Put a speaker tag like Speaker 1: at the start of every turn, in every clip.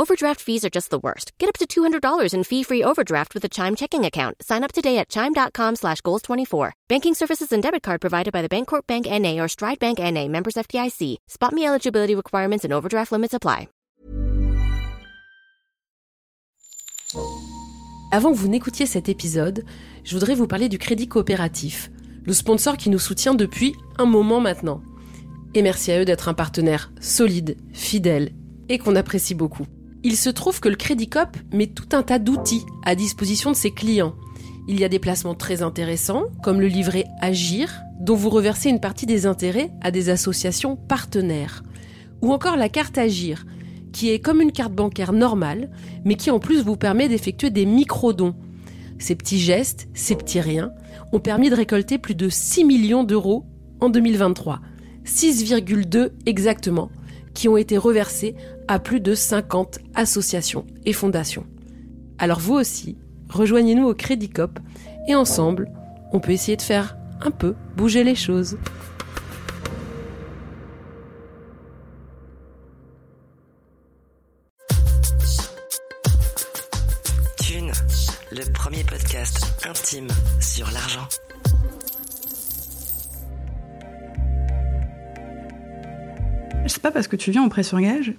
Speaker 1: Overdraft fees are just the worst. Get up to $200 in fee-free overdraft with a Chime checking account. Sign up today at Chime.com slash Goals24. Banking services and debit card provided by the Bancorp Bank N.A. or Stride Bank N.A. Members FDIC. Spot me eligibility requirements and overdraft limits apply.
Speaker 2: Avant que vous n'écoutiez cet épisode, je voudrais vous parler du Crédit Coopératif, le sponsor qui nous soutient depuis un moment maintenant. Et merci à eux d'être un partenaire solide, fidèle et qu'on apprécie beaucoup. Il se trouve que le Crédit Coop met tout un tas d'outils à disposition de ses clients. Il y a des placements très intéressants, comme le livret Agir, dont vous reversez une partie des intérêts à des associations partenaires. Ou encore la carte Agir, qui est comme une carte bancaire normale, mais qui en plus vous permet d'effectuer des micro-dons. Ces petits gestes, ces petits riens, ont permis de récolter plus de 6 millions d'euros en 2023. 6,2 exactement, qui ont été reversés à plus de 50 associations et fondations. Alors vous aussi, rejoignez-nous au Crédit Cop et ensemble, on peut essayer de faire un peu bouger les choses.
Speaker 3: Thune, le premier podcast intime sur l'argent.
Speaker 4: C'est pas parce que tu viens en prêt sur gage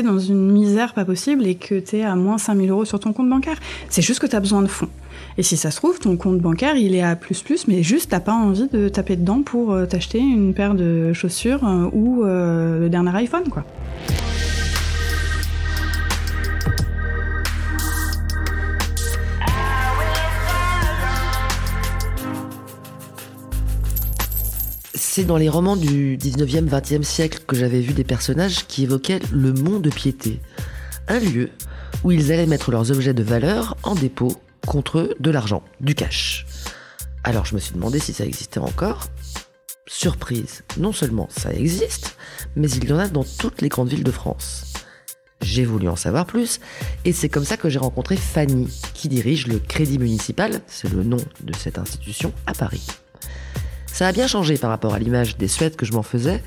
Speaker 4: dans une misère pas possible et que t'es à moins 5000 euros sur ton compte bancaire. C'est juste que t'as besoin de fonds. Et si ça se trouve, ton compte bancaire, il est à plus plus, mais juste t'as pas envie de taper dedans pour euh, t'acheter une paire de chaussures euh, ou euh, le dernier iPhone, quoi.
Speaker 3: C'est dans les romans du 19e, 20e siècle que j'avais vu des personnages qui évoquaient le mont de piété, un lieu où ils allaient mettre leurs objets de valeur en dépôt contre de l'argent, du cash. Alors je me suis demandé si ça existait encore. Surprise, non seulement ça existe, mais il y en a dans toutes les grandes villes de France. J'ai voulu en savoir plus, et c'est comme ça que j'ai rencontré Fanny, qui dirige le Crédit Municipal, c'est le nom de cette institution, à Paris. Ça a bien changé par rapport à l'image des Suèdes que je m'en faisais,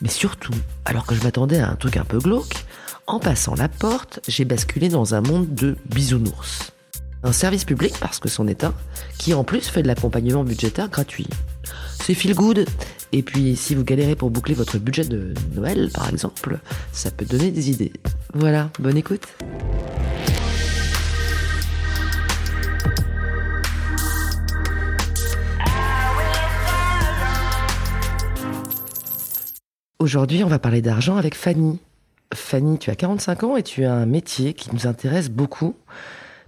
Speaker 3: mais surtout, alors que je m'attendais à un truc un peu glauque, en passant la porte, j'ai basculé dans un monde de bisounours. Un service public, parce que c'en est un, qui en plus fait de l'accompagnement budgétaire gratuit. C'est feel good, et puis si vous galérez pour boucler votre budget de Noël, par exemple, ça peut donner des idées. Voilà, bonne écoute. Aujourd'hui, on va parler d'argent avec Fanny. Fanny, tu as 45 ans et tu as un métier qui nous intéresse beaucoup,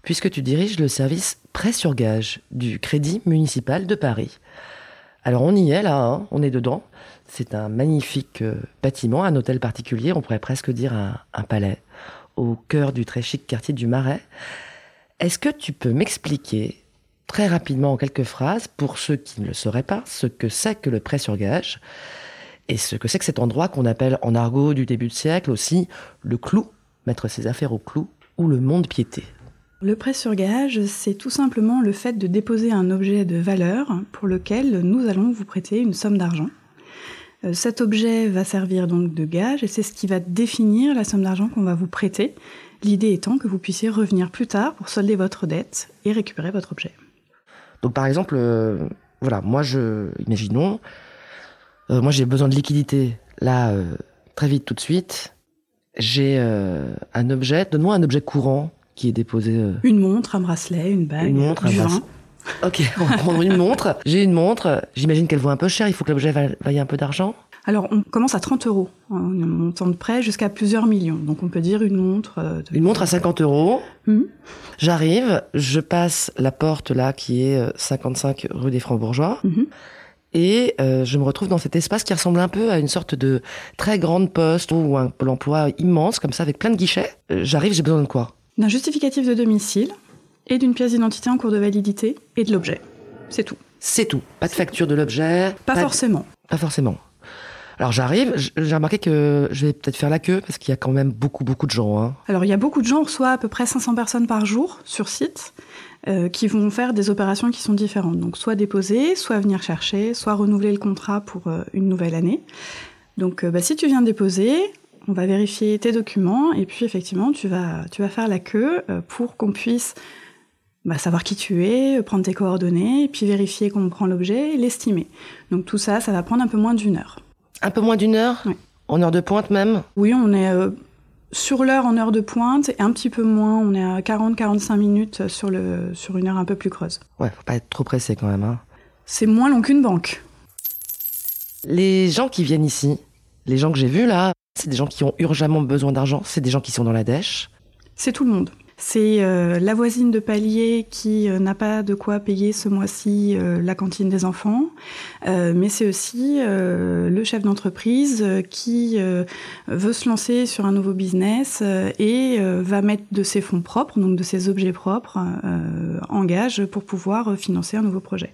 Speaker 3: puisque tu diriges le service prêt sur gage du Crédit municipal de Paris. Alors on y est là, hein, on est dedans. C'est un magnifique euh, bâtiment, un hôtel particulier, on pourrait presque dire un, un palais, au cœur du très chic quartier du Marais. Est-ce que tu peux m'expliquer très rapidement en quelques phrases, pour ceux qui ne le sauraient pas, ce que c'est que le prêt sur gage et ce que c'est que cet endroit qu'on appelle en argot du début de siècle aussi le clou, mettre ses affaires au clou, ou le monde piété.
Speaker 4: Le prêt sur gage, c'est tout simplement le fait de déposer un objet de valeur pour lequel nous allons vous prêter une somme d'argent. Euh, Cet objet va servir donc de gage et c'est ce qui va définir la somme d'argent qu'on va vous prêter. L'idée étant que vous puissiez revenir plus tard pour solder votre dette et récupérer votre objet.
Speaker 3: Donc par exemple, euh, voilà, moi je, imaginons, euh, moi j'ai besoin de liquidité là euh, très vite tout de suite. J'ai euh, un objet, donne-moi un objet courant qui est déposé.
Speaker 4: Une montre, un bracelet, une bague,
Speaker 3: Une montre,
Speaker 4: du
Speaker 3: un
Speaker 4: vin.
Speaker 3: Ok, on va prendre une montre. J'ai une montre. J'imagine qu'elle vaut un peu cher. Il faut que l'objet vaille un peu d'argent.
Speaker 4: Alors on commence à 30 euros, un montant de prêt jusqu'à plusieurs millions. Donc on peut dire une montre. de-
Speaker 3: Une montre à 50 euros.
Speaker 4: Mhm.
Speaker 3: J'arrive, je passe la porte là qui est euh, 55 rue des Francs-Bourgeois.
Speaker 4: Mhm.
Speaker 3: Et euh, je me retrouve dans cet espace qui ressemble un peu à une sorte de très grande poste ou un pôle emploi immense, comme ça, avec plein de guichets. Euh, J'arrive, j'ai besoin de quoi?
Speaker 4: D'un justificatif de domicile et d'une pièce d'identité en cours de validité et de l'objet. C'est tout.
Speaker 3: C'est tout. Pas de facture de l'objet.
Speaker 4: Pas forcément.
Speaker 3: Pas forcément. Alors j'arrive, j'ai remarqué que je vais peut-être faire la queue parce qu'il y a quand même beaucoup beaucoup de gens. Hein.
Speaker 4: Alors il y a beaucoup de gens, on reçoit à peu près 500 personnes par jour sur site, euh, qui vont faire des opérations qui sont différentes. Donc soit déposer, soit venir chercher, soit renouveler le contrat pour euh, une nouvelle année. Donc euh, bah, si tu viens déposer, on va vérifier tes documents et puis effectivement tu vas, tu vas faire la queue pour qu'on puisse bah, savoir qui tu es, prendre tes coordonnées, puis vérifier qu'on prend l'objet et l'estimer. Donc tout ça, ça va prendre un peu moins d'une heure.
Speaker 3: Un peu moins d'une heure
Speaker 4: Oui.
Speaker 3: En heure de pointe même
Speaker 4: Oui, on est euh, sur l'heure en heure de pointe et un petit peu moins, on est à 40-45 minutes sur, le, sur une heure un peu plus creuse.
Speaker 3: Ouais, faut pas être trop pressé quand même. Hein.
Speaker 4: C'est moins long qu'une banque.
Speaker 3: Les gens qui viennent ici, les gens que j'ai vus là, c'est des gens qui ont urgemment besoin d'argent, c'est des gens qui sont dans la dèche.
Speaker 4: C'est tout le monde. C'est euh, la voisine de palier qui euh, n'a pas de quoi payer ce mois-ci euh, la cantine des enfants, euh, mais c'est aussi le chef d'entreprise qui veut se lancer sur un nouveau business et va mettre de ses fonds propres, donc de ses objets propres, en gage pour pouvoir financer un nouveau projet.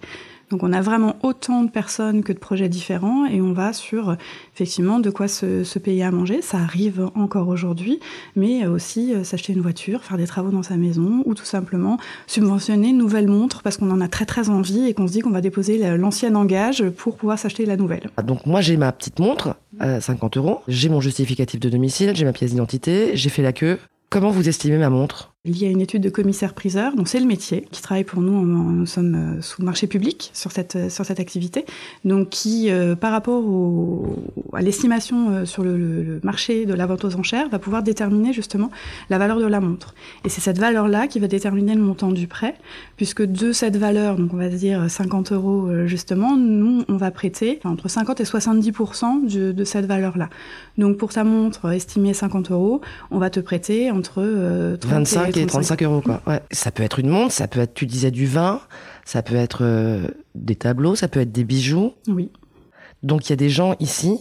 Speaker 4: Donc on a vraiment autant de personnes que de projets différents et on va sur euh, effectivement de quoi se, se payer à manger. Ça arrive encore aujourd'hui, mais aussi euh, s'acheter une voiture, faire des travaux dans sa maison ou tout simplement subventionner une nouvelle montre parce qu'on en a très très envie et qu'on se dit qu'on va déposer la- l'ancienne en gage pour pouvoir s'acheter la nouvelle.
Speaker 3: Ah, Donc moi j'ai ma petite montre à 50 euros, j'ai mon justificatif de domicile, j'ai ma pièce d'identité, j'ai fait la queue. Comment vous estimez ma montre?
Speaker 4: Il y a une étude de commissaire-priseur, donc c'est le métier qui travaille pour nous. Nous sommes euh, sous marché public sur cette euh, sur cette activité, donc qui, euh, par rapport au, à l'estimation euh, sur le, le- marché de la vente aux enchères, va pouvoir déterminer justement la valeur de la montre. Et c'est cette valeur-là qui va déterminer le montant du prêt, puisque de cette valeur, donc on va dire 50 euros justement, nous on va prêter entre 50 et 70 de, de cette valeur-là. Donc pour ta montre estimée 50 euros, on va te prêter entre euh, 30
Speaker 3: 25 et
Speaker 4: 35.
Speaker 3: 35 euros quoi. Ouais. Ça peut être une montre, ça peut être, tu disais du vin, ça peut être euh, des tableaux, ça peut être des bijoux.
Speaker 4: Oui.
Speaker 3: Donc il y a des gens ici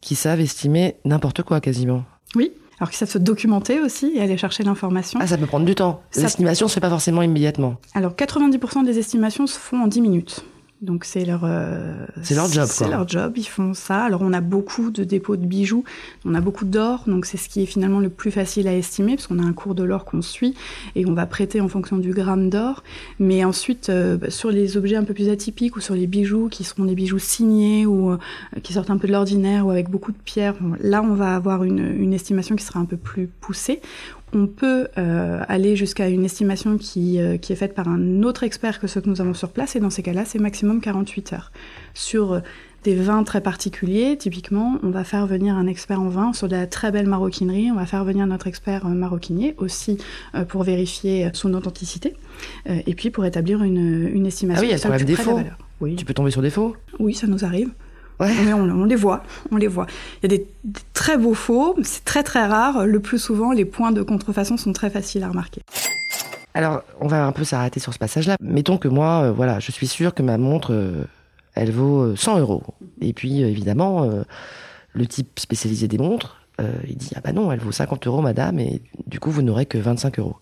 Speaker 3: qui savent estimer n'importe quoi quasiment.
Speaker 4: Oui. Alors qu'ils savent se documenter aussi et aller chercher l'information.
Speaker 3: Ah ça peut prendre du temps. L'estimation se fait pas forcément immédiatement.
Speaker 4: Alors 90% des estimations se font en 10 minutes. Donc c'est leur euh,
Speaker 3: C'est leur job,
Speaker 4: C'est leur job, ils font ça. Alors on a beaucoup de dépôts de bijoux, on a beaucoup d'or, donc c'est ce qui est finalement le plus facile à estimer parce qu'on a un cours de l'or qu'on suit et on va prêter en fonction du gramme d'or. Mais ensuite euh, bah, sur les objets un peu plus atypiques ou sur les bijoux qui seront des bijoux signés ou euh, qui sortent un peu de l'ordinaire ou avec beaucoup de pierres, là on va avoir une, une estimation qui sera un peu plus poussée. On peut euh, aller jusqu'à une estimation qui, euh, qui est faite par un autre expert que ceux que nous avons sur place, et dans ces cas-là, c'est maximum 48 heures. Sur euh, des vins très particuliers, typiquement, on va faire venir un expert en vin sur de la très belle maroquinerie, on va faire venir notre expert maroquinier aussi euh, pour vérifier son authenticité, et puis pour établir une, une estimation
Speaker 3: Ah oui, il y a quand même des faux.
Speaker 4: Oui,
Speaker 3: Tu peux tomber sur des faux.
Speaker 4: oui, ça nous arrive.
Speaker 3: Ouais.
Speaker 4: On, on les voit, on les voit. Il y a des, des très beaux faux, c'est très très rare. Le plus souvent, les points de contrefaçon sont très faciles à remarquer.
Speaker 3: Alors, on va un peu s'arrêter sur ce passage-là. Mettons que moi, euh, voilà, je suis sûr que ma montre, euh, elle vaut euh, 100 euros. Et puis, euh, évidemment, euh, le type spécialisé des montres, euh, il dit, ah bah non, elle vaut 50 euros, madame, et du coup, vous n'aurez que 25 euros.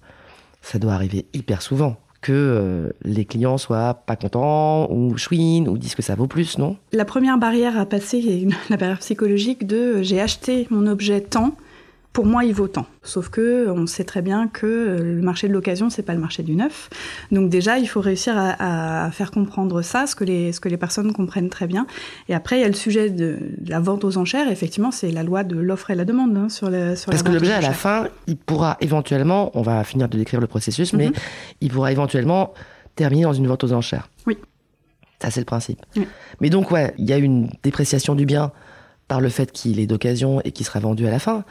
Speaker 3: Ça doit arriver hyper souvent que euh, les clients soient pas contents, ou chouinent, ou disent que ça vaut plus, non?
Speaker 4: La première barrière à passer est la barrière psychologique de euh, j'ai acheté mon objet tant, pour moi il vaut tant. Sauf que on sait très bien que euh, le marché de l'occasion c'est pas le marché du neuf. Donc déjà il faut réussir à, à faire comprendre ça, ce que les ce que les personnes comprennent très bien. Et après il y a le sujet de, de la vente aux enchères. Effectivement c'est la loi de l'offre et la demande hein, sur la sur
Speaker 3: Parce
Speaker 4: la
Speaker 3: que l'objet, à la fin, il pourra éventuellement, on va finir de décrire le processus, mais
Speaker 4: Mhm.
Speaker 3: il pourra éventuellement terminer dans une vente aux enchères.
Speaker 4: Oui.
Speaker 3: Ça, c'est le principe.
Speaker 4: Oui.
Speaker 3: Mais donc, ouais, il y a une dépréciation du bien par le fait qu'il est d'occasion et qu'il sera vendu à la fin.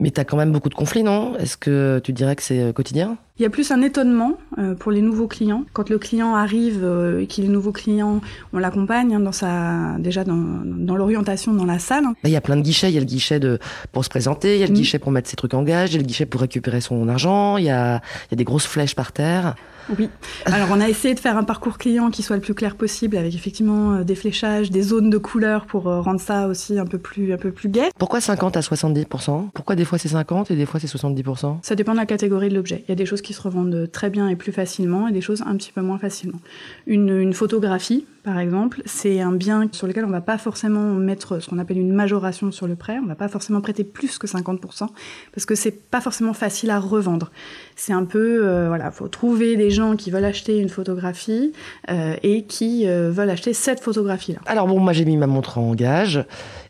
Speaker 3: Mais t'as quand même beaucoup de conflits, non? Est-ce que tu dirais que c'est euh, quotidien?
Speaker 4: Il y a plus un étonnement euh, pour les nouveaux clients. Quand le client arrive euh, et qu'il est nouveau client, on l'accompagne hein, dans sa déjà dans, dans l'orientation dans la salle.
Speaker 3: Là, il y a plein de guichets. Il y a le guichet de, pour se présenter, il y a le
Speaker 4: Mhm.
Speaker 3: guichet pour mettre ses trucs en gage, il y a le guichet pour récupérer son argent, il y a, il y a des grosses flèches par terre.
Speaker 4: Oui. Alors on a essayé de faire un parcours client qui soit le plus clair possible avec effectivement euh, des fléchages, des zones de couleurs pour euh, rendre ça aussi un peu plus un peu plus gai.
Speaker 3: Pourquoi 50 à 70% Pourquoi des fois c'est 50 et des fois c'est 70%
Speaker 4: Ça dépend de la catégorie de l'objet. Il y a des choses qui se revendent très bien et plus facilement et des choses un petit peu moins facilement. Une, une photographie, par exemple, c'est un bien sur lequel on va pas forcément mettre ce qu'on appelle une majoration sur le prêt. On va pas forcément prêter plus que 50% parce que c'est pas forcément facile à revendre. C'est un peu, euh, voilà, faut trouver des gens qui veulent acheter une photographie euh, et qui euh, veulent acheter cette photographie-là.
Speaker 3: Alors bon, moi j'ai mis ma montre en gage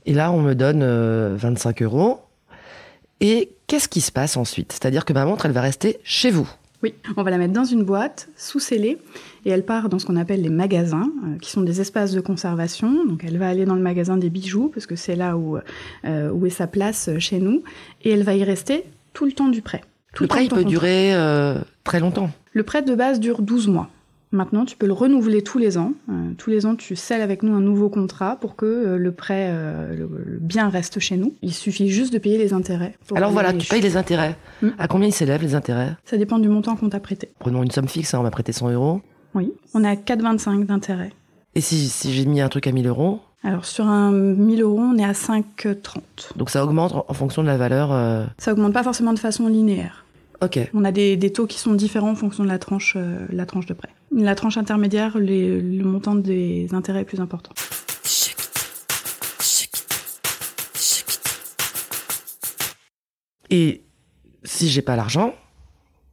Speaker 3: et là on me donne 25 euros. Et qu'est-ce qui se passe ensuite? C'est-à-dire que ma montre, elle va rester chez vous.
Speaker 4: Oui, on va la mettre dans une boîte sous scellée et elle part dans ce qu'on appelle les magasins, qui sont des espaces de conservation. Donc elle va aller dans le magasin des bijoux parce que c'est là où, où est sa place chez nous et elle va y rester tout le temps du prêt.
Speaker 3: Le prêt, il peut durer euh, très longtemps.
Speaker 4: Le prêt de base dure 12 mois. Maintenant, tu peux le renouveler tous les ans. Euh, tous les ans, tu scelles avec nous un nouveau contrat pour que euh, le prêt, le, bien reste chez nous. Il suffit juste de payer les intérêts.
Speaker 3: Alors voilà, tu payes les intérêts. Hmm. À combien ils s'élèvent les intérêts?
Speaker 4: Ça dépend du montant qu'on t'a prêté.
Speaker 3: Prenons une somme fixe, hein, on m'a prêté 100 euros.
Speaker 4: Oui, on est à 4,25 d'intérêt.
Speaker 3: Et si, si j'ai mis un truc à 1000 euros?
Speaker 4: Alors sur un 1000 euros, on est à 5,30.
Speaker 3: Donc ça augmente en fonction de la valeur.
Speaker 4: Ça augmente pas forcément de façon linéaire.
Speaker 3: Ok.
Speaker 4: On a des, des taux qui sont différents en fonction de la tranche, euh, la tranche de prêt. La tranche intermédiaire, les, le montant des intérêts est plus important.
Speaker 3: Et si j'ai pas l'argent,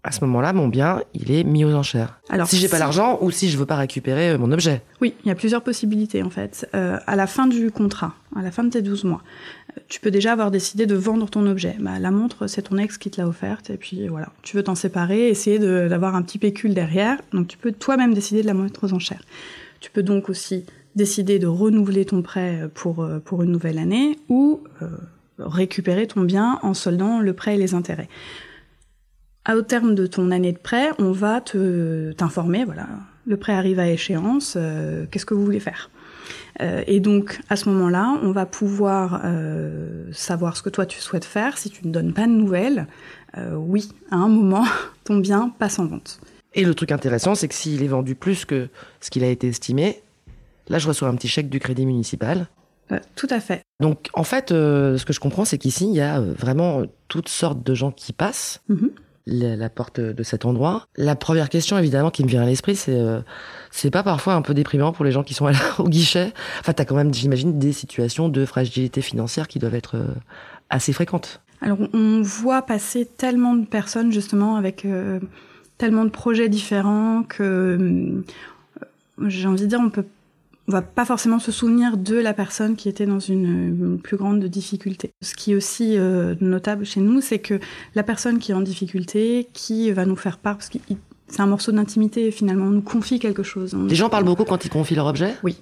Speaker 3: à ce moment-là, mon bien, il est mis aux enchères. Alors, si j'ai pas l'argent ou si je veux pas récupérer euh, mon objet.
Speaker 4: Oui, il y a plusieurs possibilités en fait. Euh, à la fin du contrat, à la fin de tes 12 mois, euh, tu peux déjà avoir décidé de vendre ton objet. Bah, la montre, c'est ton ex qui te l'a offerte et puis voilà, tu veux t'en séparer, essayer d'avoir un petit pécule derrière. Donc tu peux toi-même décider de la mettre aux enchères. Tu peux donc aussi décider de renouveler ton prêt pour, pour une nouvelle année ou récupérer ton bien en soldant le prêt et les intérêts au terme de ton année de prêt, on va te t'informer, voilà, le prêt arrive à échéance, euh, qu'est-ce que vous voulez faire? Euh, Et donc, à ce moment-là, on va pouvoir euh, savoir ce que toi tu souhaites faire. Si tu ne donnes pas de nouvelles, oui, à un moment, ton bien passe en vente.
Speaker 3: Et le truc intéressant, c'est que s'il est vendu plus que ce qu'il a été estimé, là, je reçois un petit chèque du crédit municipal.
Speaker 4: tout à fait.
Speaker 3: Donc, en fait, ce que je comprends, c'est qu'ici, il y a vraiment toutes sortes de gens qui passent. Mm-hmm la, porte de cet endroit. La première question évidemment qui me vient à l'esprit, c'est euh, c'est pas parfois un peu déprimant pour les gens qui sont là au guichet? Enfin, t'as quand même, j'imagine, des situations de fragilité financière qui doivent être euh, assez fréquentes.
Speaker 4: Alors, on voit passer tellement de personnes justement avec euh, tellement de projets différents que j'ai envie de dire, on peut on va pas forcément se souvenir de la personne qui était dans une, plus grande difficulté. Ce qui est aussi euh, notable chez nous, c'est que la personne qui est en difficulté, qui va nous faire part, parce que c'est un morceau d'intimité finalement, on nous confie quelque chose.
Speaker 3: Les gens parlent beaucoup quand ils confient leur objet?
Speaker 4: Oui.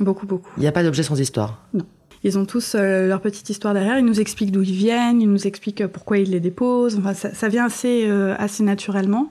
Speaker 4: Beaucoup, beaucoup.
Speaker 3: Il n'y a pas d'objet sans histoire?
Speaker 4: Non. Ils ont tous euh, leur petite histoire derrière. Ils nous expliquent d'où ils viennent, ils nous expliquent pourquoi ils les déposent. Enfin, ça, ça vient assez, euh, assez naturellement.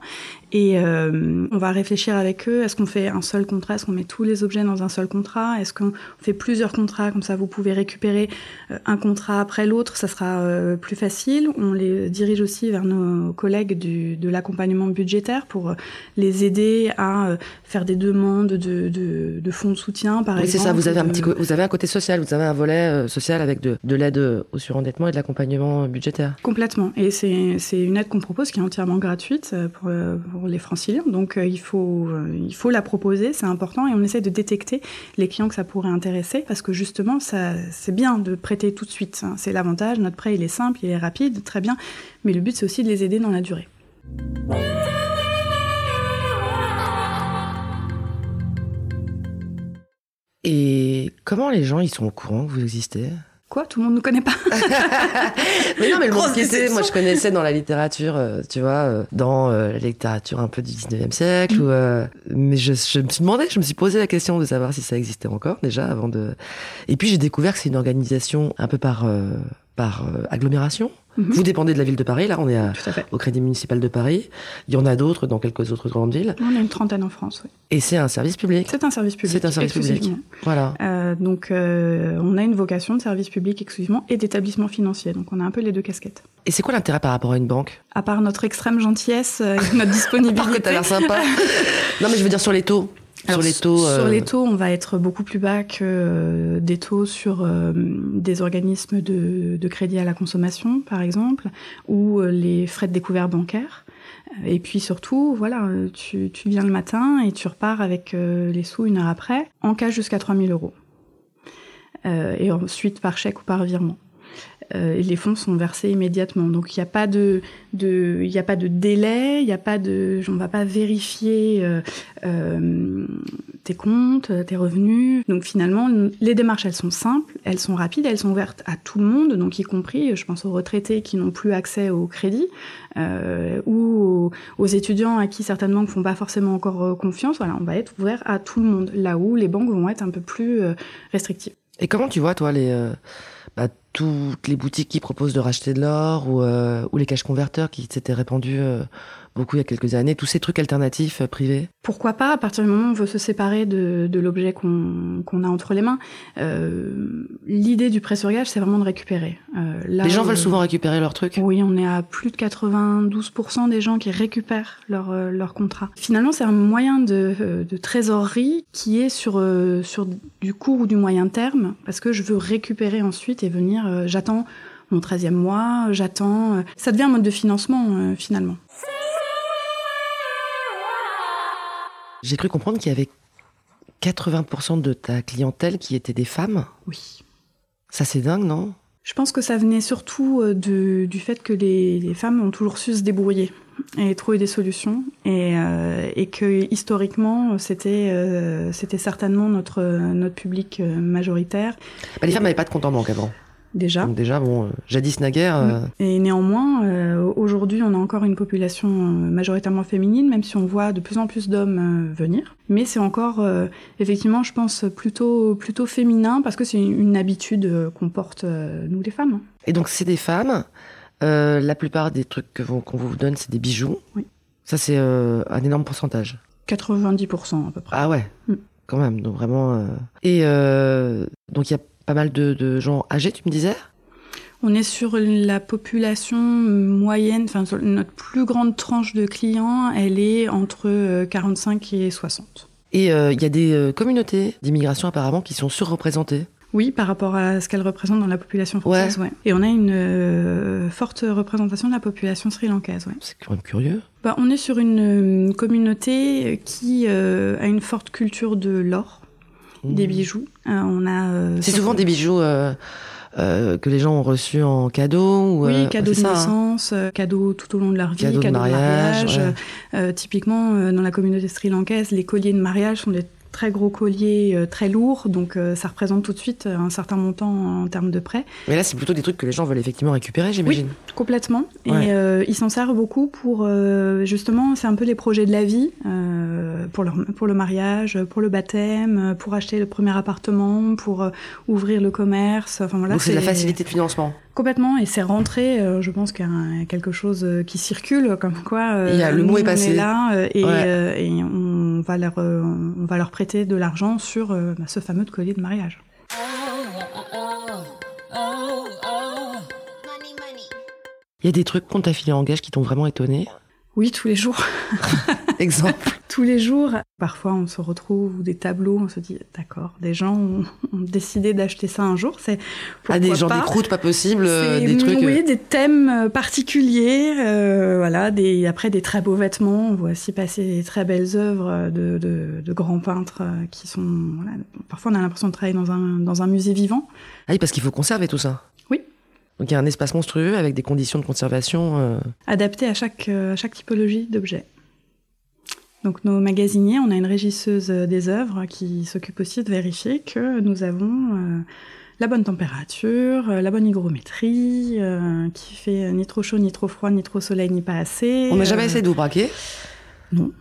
Speaker 4: Et euh, on va réfléchir avec eux. Est-ce qu'on fait un seul contrat? Est-ce qu'on met tous les objets dans un seul contrat? Est-ce qu'on fait plusieurs contrats? Comme ça, vous pouvez récupérer euh, un contrat après l'autre. Ça sera euh, plus facile. On les dirige aussi vers nos collègues du, de l'accompagnement budgétaire pour les aider à faire des demandes de, de, de fonds de soutien, par
Speaker 3: oui,
Speaker 4: exemple.
Speaker 3: c'est ça. Vous avez un petit, vous avez un côté social. Vous avez un volet social avec de, de l'aide au surendettement et de l'accompagnement budgétaire.
Speaker 4: Complètement. Et c'est une aide qu'on propose qui est entièrement gratuite pour, pour les franciliens. Donc euh, il, faut, euh, il faut la proposer, c'est important, et on essaie de détecter les clients que ça pourrait intéresser, parce que justement, c'est bien de prêter tout de suite. Hein. C'est l'avantage, notre prêt il est simple, il est rapide, très bien, mais le but c'est aussi de les aider dans la durée.
Speaker 3: Et comment les gens ils sont au courant que vous existez?
Speaker 4: Quoi Tout le monde ne connaît pas
Speaker 3: Mais non, mais le monde moi je connaissais dans la littérature, euh, tu vois, euh, dans euh, la littérature un peu du 19e siècle. Mm. mais je, je, me suis demandé, je me suis posé la question de savoir si ça existait encore déjà avant de. Et puis j'ai découvert que c'est une organisation un peu par par agglomération. Mhm. Vous dépendez de la ville de Paris. Là, on est au Crédit municipal de Paris. Il y en a d'autres dans quelques autres grandes villes.
Speaker 4: On a une trentaine en France. Oui.
Speaker 3: Et c'est un service public.
Speaker 4: C'est un service public.
Speaker 3: C'est un service public. Voilà.
Speaker 4: Euh, donc, euh, on a une vocation de service public exclusivement et d'établissement financier. Donc, on a un peu les deux casquettes.
Speaker 3: Et c'est quoi l'intérêt par rapport à une banque?
Speaker 4: À part notre extrême gentillesse, euh, notre disponibilité.
Speaker 3: que t'as l'air sympa. non, mais je veux dire sur les taux sur les taux,
Speaker 4: sur les taux, on va être beaucoup plus bas que euh, des taux sur euh, des organismes de, de, crédit à la consommation, par exemple, ou euh, les frais de découvert bancaire. Et puis surtout, voilà, tu, tu, viens le matin et tu repars avec les sous une heure après, en cash jusqu'à 3000 euros. et ensuite par chèque ou par virement. Euh, et les fonds sont versés immédiatement. Donc il n'y a pas de, de, il a pas de délai, il n'y a pas de, on va pas vérifier euh, euh, tes comptes, tes revenus. Donc finalement, les démarches elles sont simples, elles sont rapides, elles sont ouvertes à tout le monde, donc y compris, je pense aux retraités qui n'ont plus accès au crédit euh, ou aux, aux, étudiants à qui certainement ne font pas forcément encore confiance. Voilà, on va être ouvert à tout le monde, là où les banques vont être un peu plus restrictives.
Speaker 3: Et comment tu vois toi les toutes les boutiques qui proposent de racheter de l'or ou, euh, ou les cash converteurs qui s'étaient répandus euh, beaucoup il y a quelques années, tous ces trucs alternatifs euh, privés
Speaker 4: Pourquoi pas, à partir du moment où on veut se séparer de, de l'objet qu'on a entre les mains. Euh, L'idée du prêt sur gage, c'est vraiment de récupérer.
Speaker 3: Euh, là, les gens veulent souvent récupérer leurs trucs
Speaker 4: Oui, on est à plus de 92% des gens qui récupèrent leur, leur contrat. Finalement, c'est un moyen de, de, trésorerie qui est sur, sur du court ou du moyen terme, parce que je veux récupérer ensuite et venir, j'attends mon 13e mois, j'attends. Ça devient un mode de financement finalement.
Speaker 3: J'ai cru comprendre qu'il y avait 80% de ta clientèle qui étaient des femmes.
Speaker 4: Oui.
Speaker 3: Ça c'est dingue, non?
Speaker 4: Je pense que ça venait surtout euh, de, du fait que les, les, femmes ont toujours su se débrouiller et trouver des solutions et, euh, et que historiquement c'était euh, c'était certainement notre notre public euh, majoritaire.
Speaker 3: Bah, les femmes n'avaient pas de compte en banque avant
Speaker 4: déjà.
Speaker 3: Donc déjà, bon, euh, jadis naguère. Euh...
Speaker 4: Et néanmoins, euh, aujourd'hui, on a encore une population majoritairement féminine, même si on voit de plus en plus d'hommes venir. Mais c'est encore, effectivement, je pense, plutôt, plutôt féminin, parce que c'est une, une, habitude qu'on porte, nous les femmes.
Speaker 3: Et donc, c'est des femmes. la plupart des trucs qu'on vous donne, c'est des bijoux.
Speaker 4: Oui.
Speaker 3: Ça, c'est un énorme pourcentage.
Speaker 4: 90% à peu près.
Speaker 3: Ah ouais, mm. quand même. Donc vraiment. Et donc, il y a pas mal de, de gens âgés, tu me disais?
Speaker 4: On est sur la population moyenne, enfin notre plus grande tranche de clients, elle est entre 45 et 60.
Speaker 3: Et il euh, y a des euh, communautés d'immigration apparemment qui sont surreprésentées
Speaker 4: oui, par rapport à ce qu'elle représente dans la population française, ouais. ouais. Et on a une euh, forte représentation de la population sri-lankaise, ouais.
Speaker 3: C'est quand même curieux.
Speaker 4: Bah, on est sur une, une communauté qui euh, a une forte culture de l'or, des mmh. bijoux. Euh, on a. Euh,
Speaker 3: c'est souvent des bijoux. Euh, que les gens ont reçus en cadeau ou
Speaker 4: Oui, cadeau de hein. naissance, hein. cadeau tout au long de leur vie, cadeau, cadeau de mariage. De mariage. Ouais. typiquement, dans la communauté sri-lankaise, les colliers de mariage sont des très gros collier, euh, très lourd, donc euh, ça représente tout de suite euh, un certain montant en termes de prêt.
Speaker 3: Mais là, c'est plutôt des trucs que les gens veulent effectivement récupérer, j'imagine.
Speaker 4: Oui, complètement. Ouais. Et euh, ils s'en servent beaucoup pour, justement, c'est un peu les projets de la vie, pour, leur, pour le mariage, pour le baptême, pour acheter le premier appartement, pour ouvrir le commerce. Enfin, voilà,
Speaker 3: donc c'est de la facilité de financement
Speaker 4: Complètement, et c'est rentré, euh, je pense qu'il y a quelque chose qui circule, comme quoi
Speaker 3: euh, il y a, le mot est passé.
Speaker 4: On est là euh, et, ouais. et, on va leur on va leur prêter de l'argent sur bah, ce fameux collier de mariage.
Speaker 3: Il y a des trucs qu'on t'a filé en gage qui t'ont vraiment étonné?
Speaker 4: Oui, tous les jours.
Speaker 3: Exemple
Speaker 4: Tous les jours. Parfois, on se retrouve des tableaux, on se dit, d'accord, des gens ont, ont décidé d'acheter ça un jour. C'est
Speaker 3: ah, des gens des croûtes pas possibles, des trucs.
Speaker 4: Oui, des thèmes particuliers. Euh, voilà, des après des très beaux vêtements. On voit aussi passer des très belles œuvres de, de, de grands peintres qui sont. Voilà, parfois, on a l'impression de travailler dans un dans un musée vivant.
Speaker 3: Ah oui, parce qu'il faut conserver tout ça.
Speaker 4: Oui.
Speaker 3: Donc il y a un espace monstrueux avec des conditions de conservation euh...
Speaker 4: adaptées à chaque à chaque typologie d'objet. Donc nos magasiniers, on a une régisseuse des œuvres qui s'occupe aussi de vérifier que nous avons euh, la bonne température, euh, la bonne hygrométrie, euh, qui fait ni trop chaud, ni trop froid, ni trop soleil, ni pas assez.
Speaker 3: On n'a jamais essayé de vous braquer?
Speaker 4: Non.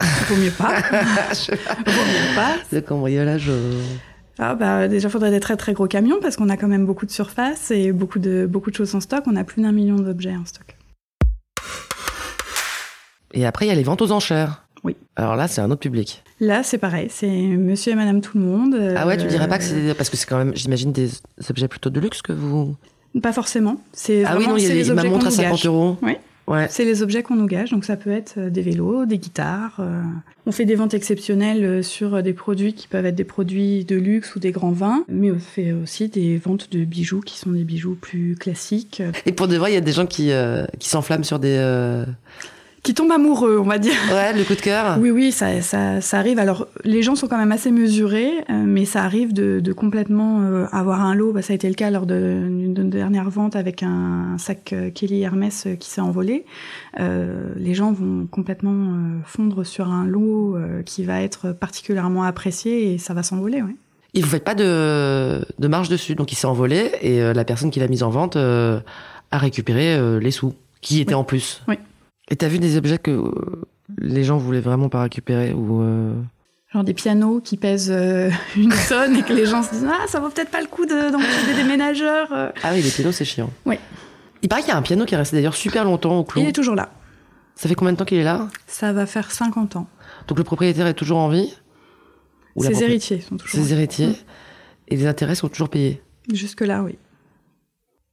Speaker 4: Vaut mieux pas. Vaut mieux pas.
Speaker 3: Le cambriolage.
Speaker 4: Ah bah déjà faudrait des très très gros camions parce qu'on a quand même beaucoup de surface et beaucoup de beaucoup de choses en stock. On a plus d'un million d'objets en stock.
Speaker 3: Et après il y a les ventes aux enchères.
Speaker 4: Oui.
Speaker 3: Alors là, c'est un autre public.
Speaker 4: Là, c'est pareil, c'est monsieur et madame tout le monde. Euh,
Speaker 3: Ah ouais, tu dirais pas que c'est parce que c'est quand même, j'imagine, des objets plutôt de luxe que vous.
Speaker 4: Pas forcément. C'est
Speaker 3: ah oui, non, il y a les, ma montre à 50 euros.
Speaker 4: Oui.
Speaker 3: Ouais.
Speaker 4: C'est les objets qu'on nous gage, donc ça peut être des vélos, des guitares. Euh... On fait des ventes exceptionnelles sur des produits qui peuvent être des produits de luxe ou des grands vins, mais on fait aussi des ventes de bijoux qui sont des bijoux plus classiques.
Speaker 3: Et pour de vrai, il y a des gens qui, euh, qui s'enflamment sur des, euh,
Speaker 4: qui tombe amoureux, on va dire.
Speaker 3: Ouais, le coup de cœur.
Speaker 4: Oui, oui, ça, ça, ça, arrive. Alors, les gens sont quand même assez mesurés, euh, mais ça arrive de, de complètement euh, avoir un lot. Bah, ça a été le cas lors d'une de, dernière vente avec un, sac euh, Kelly Hermès qui s'est envolé. les gens vont complètement fondre sur un lot qui va être particulièrement apprécié et ça va s'envoler. Ouais.
Speaker 3: Et vous faites pas de, de marge dessus, donc il s'est envolé et la personne qui l'a mise en vente a récupéré les sous qui étaient en plus.
Speaker 4: Oui.
Speaker 3: Et t'as vu des objets que euh, les gens voulaient vraiment pas récupérer ou euh,
Speaker 4: Genre des pianos qui pèsent euh, une tonne et que les gens se disent ah ça vaut peut-être pas le coup d'encourager des déménageurs.
Speaker 3: Ah oui les pianos c'est chiant.
Speaker 4: Oui.
Speaker 3: Il paraît qu'il y a un piano qui est resté d'ailleurs super longtemps au clou.
Speaker 4: Il est toujours là.
Speaker 3: Ça fait combien de temps qu'il est là?
Speaker 4: Ça va faire 50 ans.
Speaker 3: Donc le propriétaire est toujours en vie?
Speaker 4: Ses héritiers sont toujours.
Speaker 3: Ses héritiers. Et les intérêts sont toujours payés?
Speaker 4: Jusque là oui.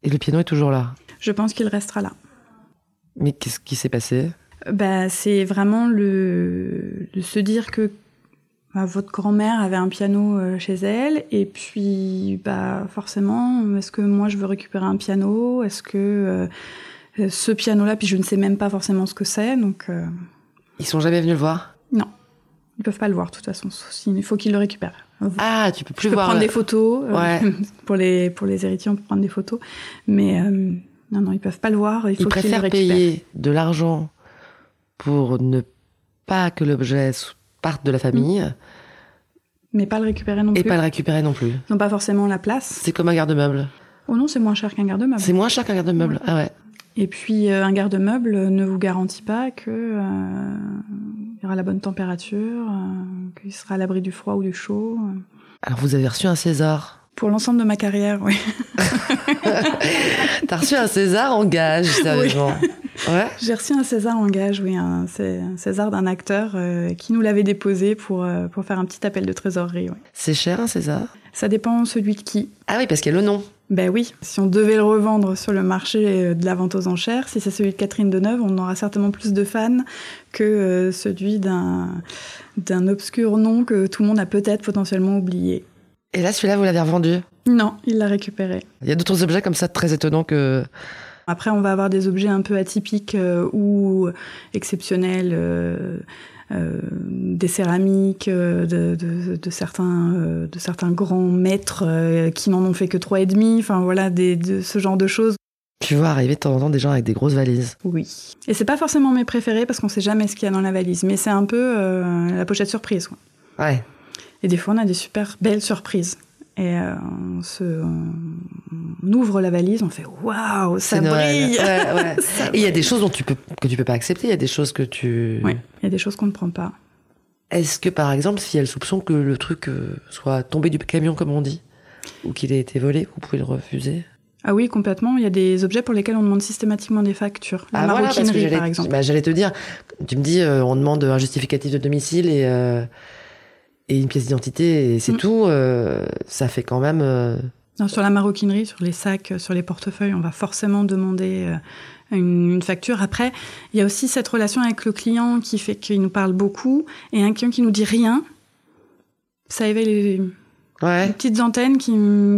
Speaker 3: Et le piano est toujours là?
Speaker 4: Je pense qu'il restera là.
Speaker 3: Mais qu'est-ce qui s'est passé?
Speaker 4: Bah, C'est vraiment le, de se dire que bah, votre grand-mère avait un piano euh, chez elle, et puis bah, forcément, est-ce que moi je veux récupérer un piano? Est-ce que euh, ce piano-là, puis je ne sais même pas forcément ce que c'est, donc... Euh...
Speaker 3: Ils sont jamais venus le voir?
Speaker 4: Non. Ils peuvent pas le voir de toute façon. Il faut qu'ils le récupèrent.
Speaker 3: Ah, tu peux plus
Speaker 4: je peux
Speaker 3: voir.
Speaker 4: prendre des photos.
Speaker 3: Euh,
Speaker 4: pour les pour les héritiers, on peut prendre des photos, mais non, non, ils peuvent pas le voir. Il faut
Speaker 3: ils préfèrent payer de l'argent pour ne pas que l'objet parte de la famille.
Speaker 4: Mm. Mais pas le récupérer non
Speaker 3: plus.
Speaker 4: Et
Speaker 3: pas le récupérer non plus.
Speaker 4: Non, pas forcément la place.
Speaker 3: C'est comme un garde-meuble.
Speaker 4: Oh non, c'est moins cher qu'un garde-meuble.
Speaker 3: C'est moins cher qu'un garde-meuble. Ah ouais.
Speaker 4: Et puis euh, un garde-meuble ne vous garantit pas que euh, il y aura la bonne température, euh, qu'il sera à l'abri du froid ou du chaud.
Speaker 3: Alors vous avez reçu un César
Speaker 4: pour l'ensemble de ma carrière, oui.
Speaker 3: T'as reçu un César en gage, sérieusement
Speaker 4: Ouais. J'ai reçu un César en gage, oui, un, César d'un acteur euh, qui nous l'avait déposé pour, euh, pour faire un petit appel de trésorerie.
Speaker 3: C'est cher un César?
Speaker 4: Ça dépend celui de qui.
Speaker 3: Ah oui, parce qu'il y a le nom.
Speaker 4: Ben oui, si on devait le revendre sur le marché euh, de la vente aux enchères, si c'est celui de Catherine Deneuve, on aura certainement plus de fans que celui d'un obscur nom que tout le monde a peut-être potentiellement oublié.
Speaker 3: Et là, celui-là, vous l'avez revendu
Speaker 4: Non, il l'a récupéré.
Speaker 3: Il y a d'autres objets comme ça très étonnants que...
Speaker 4: Après, on va avoir des objets un peu atypiques euh, ou exceptionnels, euh, euh, des céramiques de, certains, de certains grands maîtres qui n'en ont fait que trois et demi. Enfin voilà, des, de, ce genre de choses.
Speaker 3: Tu vois arriver de temps en temps des gens avec des grosses valises.
Speaker 4: Oui. Et c'est pas forcément mes préférés parce qu'on sait jamais ce qu'il y a dans la valise, mais c'est un peu la pochette surprise. Quoi.
Speaker 3: Ouais.
Speaker 4: Et des fois, on a des super belles surprises. Et euh, on, se, on ouvre la valise, on fait waouh, ça brille.
Speaker 3: et il y a des choses dont tu peux que tu peux pas accepter. Il y a des choses que tu.
Speaker 4: Oui, il y a des choses qu'on ne prend pas.
Speaker 3: Est-ce que par exemple, s'il y a le soupçon que le truc euh, soit tombé du camion comme on dit, ou qu'il ait été volé, vous pouvez le refuser?
Speaker 4: Ah oui, complètement. Il y a des objets pour lesquels on demande systématiquement des factures. La ah maroquinerie, par exemple.
Speaker 3: Bah, j'allais te dire, tu me dis, euh, on demande un justificatif de domicile et et une pièce d'identité et c'est mm. tout, euh, ça fait quand même. Euh,
Speaker 4: non, sur la maroquinerie, sur les sacs, sur les portefeuilles, on va forcément demander euh, une, facture. Après, il y a aussi cette relation avec le client qui fait qu'il nous parle beaucoup et un client qui nous dit rien. Ça éveille les,
Speaker 3: Ouais.
Speaker 4: Des petites antennes qui,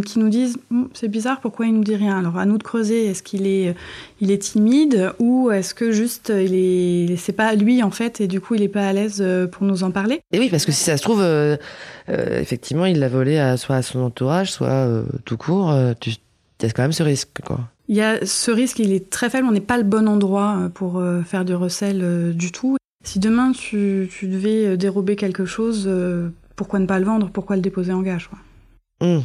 Speaker 4: qui nous disent c'est bizarre, pourquoi il nous dit rien? Alors à nous de creuser, est-ce qu'il est, il est timide ou est-ce que juste il est, c'est pas lui en fait et du coup il est pas à l'aise euh, pour nous en parler?
Speaker 3: Et oui, parce que si ça se trouve, euh, euh, effectivement, il l'a volé à, soit à son entourage, soit tout court. tu il y a quand même ce risque, quoi.
Speaker 4: Il y a ce risque, il est très faible. On n'est pas le bon endroit pour faire du recel du tout. Si demain tu, tu devais dérober quelque chose pourquoi ne pas le vendre Pourquoi le déposer en gage
Speaker 3: mmh.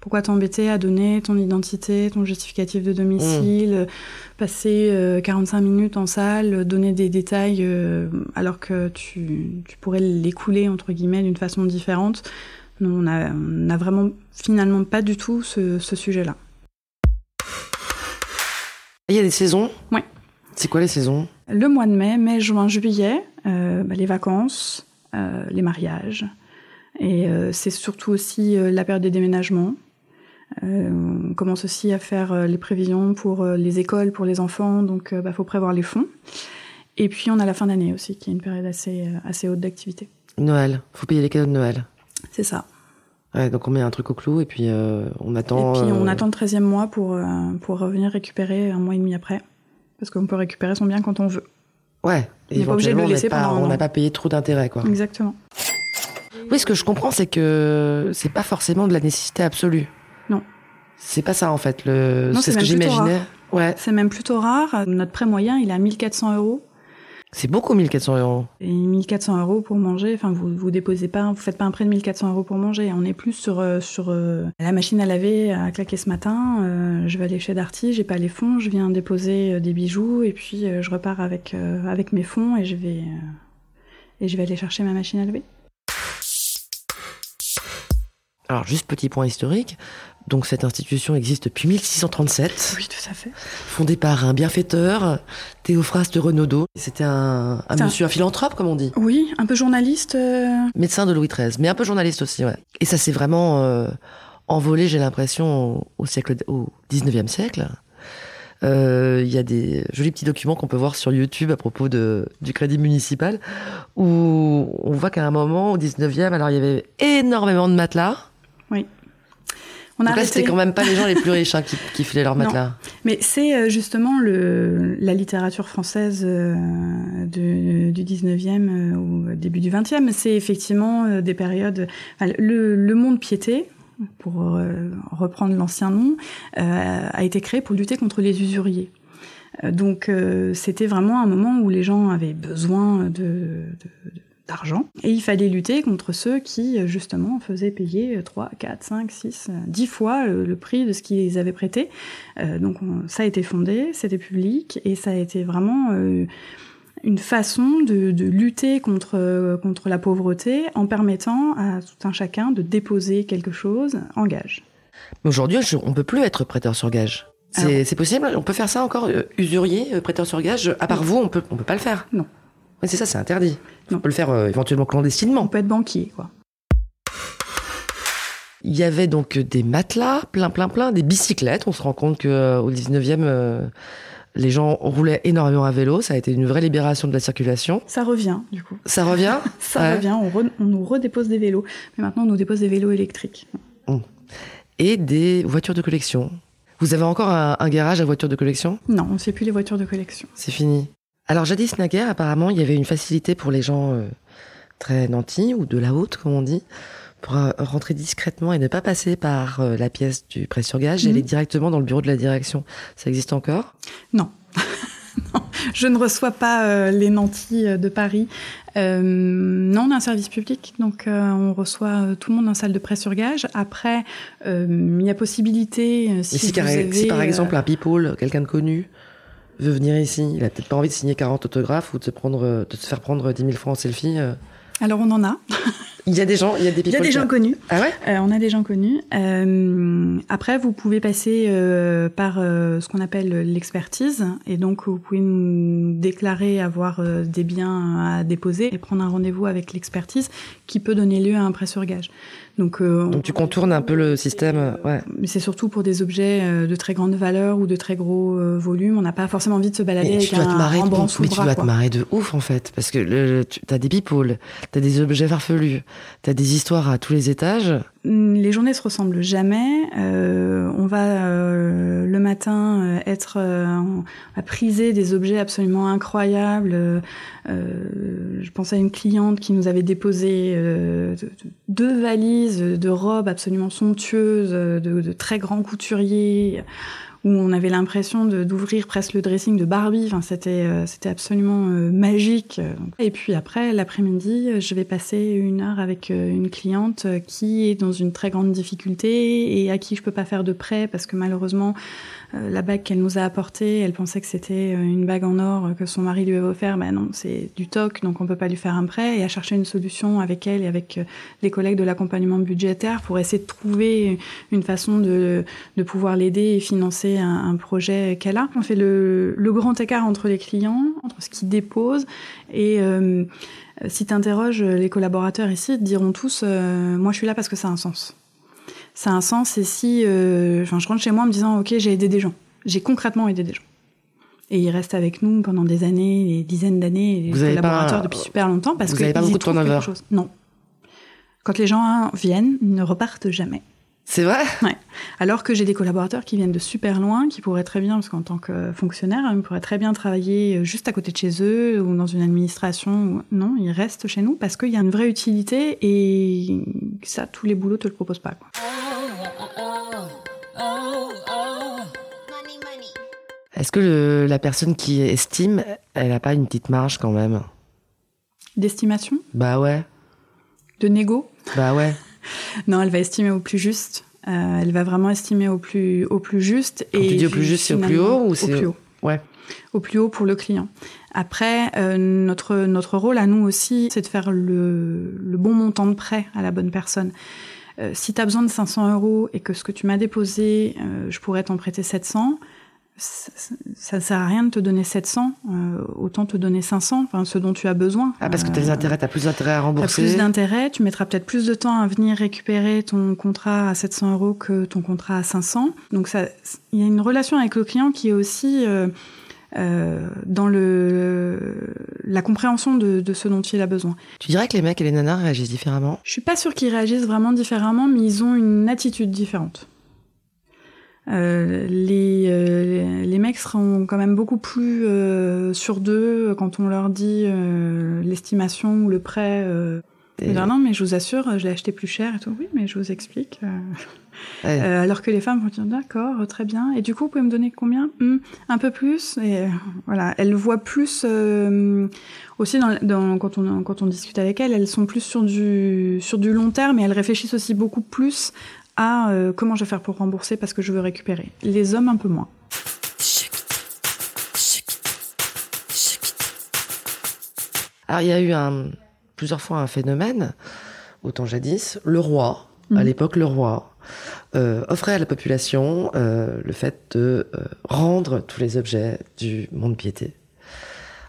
Speaker 4: Pourquoi t'embêter à donner ton identité, ton justificatif de domicile, mmh. passer 45 euh, minutes en salle, donner des détails euh, alors que tu, pourrais l'écouler entre guillemets d'une façon différente Non, on n'a vraiment finalement pas du tout ce, sujet-là.
Speaker 3: Il y a des saisons?
Speaker 4: Oui.
Speaker 3: C'est quoi les saisons?
Speaker 4: Le mois de mai, mai, juin, juillet, euh, bah, les vacances, les mariages, et euh, c'est surtout aussi euh, la période des déménagements. Euh, on commence aussi à faire les prévisions pour les écoles, pour les enfants, donc il bah, faut prévoir les fonds. Et puis on a la fin d'année aussi, qui est une période assez, assez haute d'activité.
Speaker 3: Noël, faut payer les cadeaux de Noël.
Speaker 4: C'est ça.
Speaker 3: Ouais, donc on met un truc au clou et puis on attend.
Speaker 4: Et puis on attend le 13e mois pour, pour revenir récupérer un mois et demi après. Parce qu'on peut récupérer son bien quand on veut.
Speaker 3: Ouais.
Speaker 4: On n'est pas obligé de le
Speaker 3: on
Speaker 4: laisser
Speaker 3: pas-
Speaker 4: pendant
Speaker 3: On n'a pas payé trop d'intérêt, quoi.
Speaker 4: Exactement.
Speaker 3: Oui, ce que je comprends, c'est que c'est pas forcément de la nécessité absolue.
Speaker 4: Non.
Speaker 3: C'est pas ça, en fait. Le... C'est ce que j'imaginais. Ouais.
Speaker 4: C'est même plutôt rare. Notre prêt moyen, il est à 1400 euros.
Speaker 3: C'est beaucoup, 1400 euros.
Speaker 4: Et 1400 euros pour manger, enfin, vous, vous déposez pas, vous faites pas un prêt de 1400 euros pour manger. On est plus sur, euh, sur euh, la machine à laver à claquer ce matin. euh, je vais aller chez Darty, j'ai pas les fonds, je viens déposer des bijoux et puis je repars avec, euh, avec mes fonds et je vais, euh, et je vais aller chercher ma machine à laver.
Speaker 3: Alors, juste petit point historique. Donc, cette institution existe depuis 1637,
Speaker 4: Oui, tout à fait.
Speaker 3: fondée par un bienfaiteur, Théophraste Renaudot. C'était un, un
Speaker 4: C'est un-
Speaker 3: monsieur, un philanthrope, comme on dit.
Speaker 4: Oui, un peu journaliste. euh,
Speaker 3: Médecin de Louis XIII, mais un peu journaliste aussi, ouais. Et ça s'est vraiment euh, envolé, j'ai l'impression, au, au siècle, au 19e siècle. Euh, Il y a des jolis petits documents qu'on peut voir sur YouTube à propos de, du crédit municipal, où on voit qu'à un moment, au 19e, alors il y avait énormément de matelas.
Speaker 4: On a
Speaker 3: c'était quand même pas les gens les plus riches hein, qui, qui filaient leurs
Speaker 4: Non.
Speaker 3: matelas.
Speaker 4: Mais c'est euh, justement le, la littérature française euh, de- du 19e euh, ou début du 20e. C'est effectivement euh, des périodes. enfin, le, le monde piété, pour euh, reprendre l'ancien nom, euh, a été créé pour lutter contre les usuriers. Euh, Donc euh, c'était vraiment un moment où les gens avaient besoin de, de- d'argent et il fallait lutter contre ceux qui euh, justement faisaient payer 3, 4, 5, 6, 10 fois le, le prix de ce qu'ils avaient prêté. Euh, donc on- ça a été fondé, c'était public et ça a été vraiment euh, une façon de, de lutter contre, euh, contre la pauvreté en permettant à tout un chacun de déposer quelque chose en gage.
Speaker 3: Mais aujourd'hui, on peut plus être prêteur sur gage. C'est possible? On peut faire ça encore euh, Usurier, euh, prêteur sur gage? À part vous, on peut, on peut pas le faire?
Speaker 4: Non.
Speaker 3: C'est ça, c'est interdit.
Speaker 4: Non.
Speaker 3: On peut le faire euh, éventuellement
Speaker 4: On
Speaker 3: clandestinement.
Speaker 4: peut être banquier, quoi.
Speaker 3: Il y avait donc des matelas, plein, plein, plein, des bicyclettes. On se rend compte que euh, au 19e, euh, les gens roulaient énormément à vélo. Ça a été une vraie libération de la circulation.
Speaker 4: Ça revient, du coup.
Speaker 3: Ça revient
Speaker 4: Ça
Speaker 3: Ouais.
Speaker 4: revient, on, re- on nous redépose des vélos. Mais maintenant, on nous dépose des vélos électriques.
Speaker 3: Et des voitures de collection. Vous avez encore un, un garage à voitures de collection?
Speaker 4: Non, on ne fait plus les voitures de collection.
Speaker 3: C'est fini. Alors jadis naguère, apparemment, il y avait une facilité pour les gens euh, très nantis ou de la haute, comme on dit, pour euh, rentrer discrètement et ne pas passer par euh, la pièce du prêt sur gage et
Speaker 4: Mhm.
Speaker 3: aller directement dans le bureau de la direction. Ça existe encore?
Speaker 4: Non. Non, je ne reçois pas euh, les nantis de Paris. Euh, non, on a un service public, donc euh, on reçoit tout le monde en salle de presse sur gage. Après, euh, il y a possibilité, si,
Speaker 3: si,
Speaker 4: vous
Speaker 3: car-
Speaker 4: avez,
Speaker 3: si, par exemple un people, quelqu'un de connu, veut venir ici, il a peut-être pas envie de signer 40 autographes ou de se, prendre, de se faire prendre 10 000 francs en selfie. euh.
Speaker 4: Alors on en a.
Speaker 3: Il y a des gens, il y a des.
Speaker 4: Il y a des gens connus.
Speaker 3: Ah ouais?
Speaker 4: Euh, on a des gens connus. Euh, après, vous pouvez passer euh, par ce qu'on appelle l'expertise, et donc vous pouvez nous déclarer avoir des biens à déposer et prendre un rendez-vous avec l'expertise qui peut donner lieu à un prêt sur gage. Donc, euh,
Speaker 3: Donc tu contournes un peu le système. euh, Ouais.
Speaker 4: mais c'est surtout pour des objets euh, de très grande valeur ou de très gros euh, volume. On n'a pas forcément envie de se balader
Speaker 3: Mais
Speaker 4: avec
Speaker 3: tu dois te
Speaker 4: un
Speaker 3: marrer, mais tu
Speaker 4: bras.
Speaker 3: dois te marrer de ouf en fait, parce que le, tu as des people, t'as des objets farfelus, t'as des histoires à tous les étages.
Speaker 4: Mm, Les journées se ressemblent jamais. Euh, on va euh, le matin euh, être à priser des objets absolument incroyables. Je pense à une cliente qui nous avait déposé de- de- deux valises de robes absolument somptueuses de très grands couturiers où on avait l'impression d'ouvrir presque le dressing de Barbie. Euh, c'était absolument euh, magique. Et puis après, l'après-midi, je vais passer une heure avec euh, une cliente euh, qui est dans une très grande difficulté et à qui je peux pas faire de prêt parce que malheureusement, euh, la bague qu'elle nous a apportée, elle pensait que c'était euh, une bague en or euh, que son mari lui avait offert. Ben non, c'est du toc, donc on peut pas lui faire un prêt. Et à chercher une solution avec elle et avec euh, les collègues de l'accompagnement budgétaire pour essayer de trouver une façon de, de pouvoir l'aider et financer un, un projet qu'elle a. On fait le, le grand écart entre les clients, entre ce qu'ils déposent et euh, si tu interroges les collaborateurs ici, ils te diront tous euh, Moi, je suis là parce que ça a un sens. Ça a un sens, et si euh, je rentre chez moi en me disant Ok, j'ai aidé des gens. J'ai concrètement aidé des gens. Et ils restent avec nous pendant des années, des dizaines d'années, les
Speaker 3: Vous
Speaker 4: collaborateurs
Speaker 3: pas-
Speaker 4: depuis super longtemps parce
Speaker 3: vous
Speaker 4: que
Speaker 3: avez pas
Speaker 4: ils
Speaker 3: beaucoup de
Speaker 4: quelque chose. Non. Quand les gens viennent, ils ne repartent jamais.
Speaker 3: C'est vrai?
Speaker 4: Ouais. Alors que j'ai des collaborateurs qui viennent de super loin, qui pourraient très bien, parce qu'en tant que fonctionnaire, ils pourraient très bien travailler juste à côté de chez eux ou dans une administration. Non, ils restent chez nous parce qu'il y a une vraie utilité et ça, tous les boulots te le proposent pas. Quoi.
Speaker 3: Est-ce que le- la personne qui estime, elle a pas une petite marge quand même?
Speaker 4: D'estimation?
Speaker 3: Bah ouais,
Speaker 4: De négo?
Speaker 3: Bah ouais.
Speaker 4: Non, elle va estimer au plus juste. Euh, elle va vraiment estimer au plus, au plus juste.
Speaker 3: Quand tu dis au plus
Speaker 4: ju-
Speaker 3: juste, c'est au plus haut ou
Speaker 4: Au
Speaker 3: c'est-
Speaker 4: plus haut.
Speaker 3: Ouais.
Speaker 4: Au plus haut pour le client. Après, euh, notre, notre rôle à nous aussi, c'est de faire le, le bon montant de prêt à la bonne personne. Euh, si tu as besoin de 500 euros et que ce que tu m'as déposé, je pourrais t'en prêter 700, ça, ne sert à rien de te donner 700, euh, autant te donner 500, enfin, ce dont tu as besoin.
Speaker 3: Ah, parce que
Speaker 4: Euh,
Speaker 3: des intérêts, t'as plus d'intérêt à rembourser.
Speaker 4: plus d'intérêt, tu mettras peut-être plus de temps à venir récupérer ton contrat à 700 euros que ton contrat à 500. Donc il y a une relation avec le client qui est aussi euh, euh, dans le la compréhension de, de ce dont il a besoin.
Speaker 3: Tu dirais que les mecs et les nanas réagissent différemment?
Speaker 4: Je suis pas sûre qu'ils réagissent vraiment différemment, mais ils ont une attitude différente. Euh, les, euh, les mecs seront quand même beaucoup plus euh, sur d'eux quand on leur dit euh, l'estimation ou le prêt.
Speaker 3: Et-
Speaker 4: dire, non, mais je vous assure, je l'ai acheté plus cher et tout. Oui, mais je vous explique.
Speaker 3: Ouais.
Speaker 4: Alors que les femmes vont dire d'accord, très bien. Et du coup, vous pouvez me donner combien? Hmm, Un peu plus. Et voilà, elles voient plus aussi dans, dans- quand on quand on discute avec elles, elles sont plus sur du sur du long terme et elles réfléchissent aussi beaucoup plus à euh, comment je vais faire pour rembourser parce que je veux récupérer. Les hommes un peu moins.
Speaker 3: Alors, il y a eu un, plusieurs fois un phénomène, autant jadis, le roi, à
Speaker 4: Mhm.
Speaker 3: l'époque, le roi, euh, offrait à la population euh, le fait de euh, rendre tous les objets du monde piété.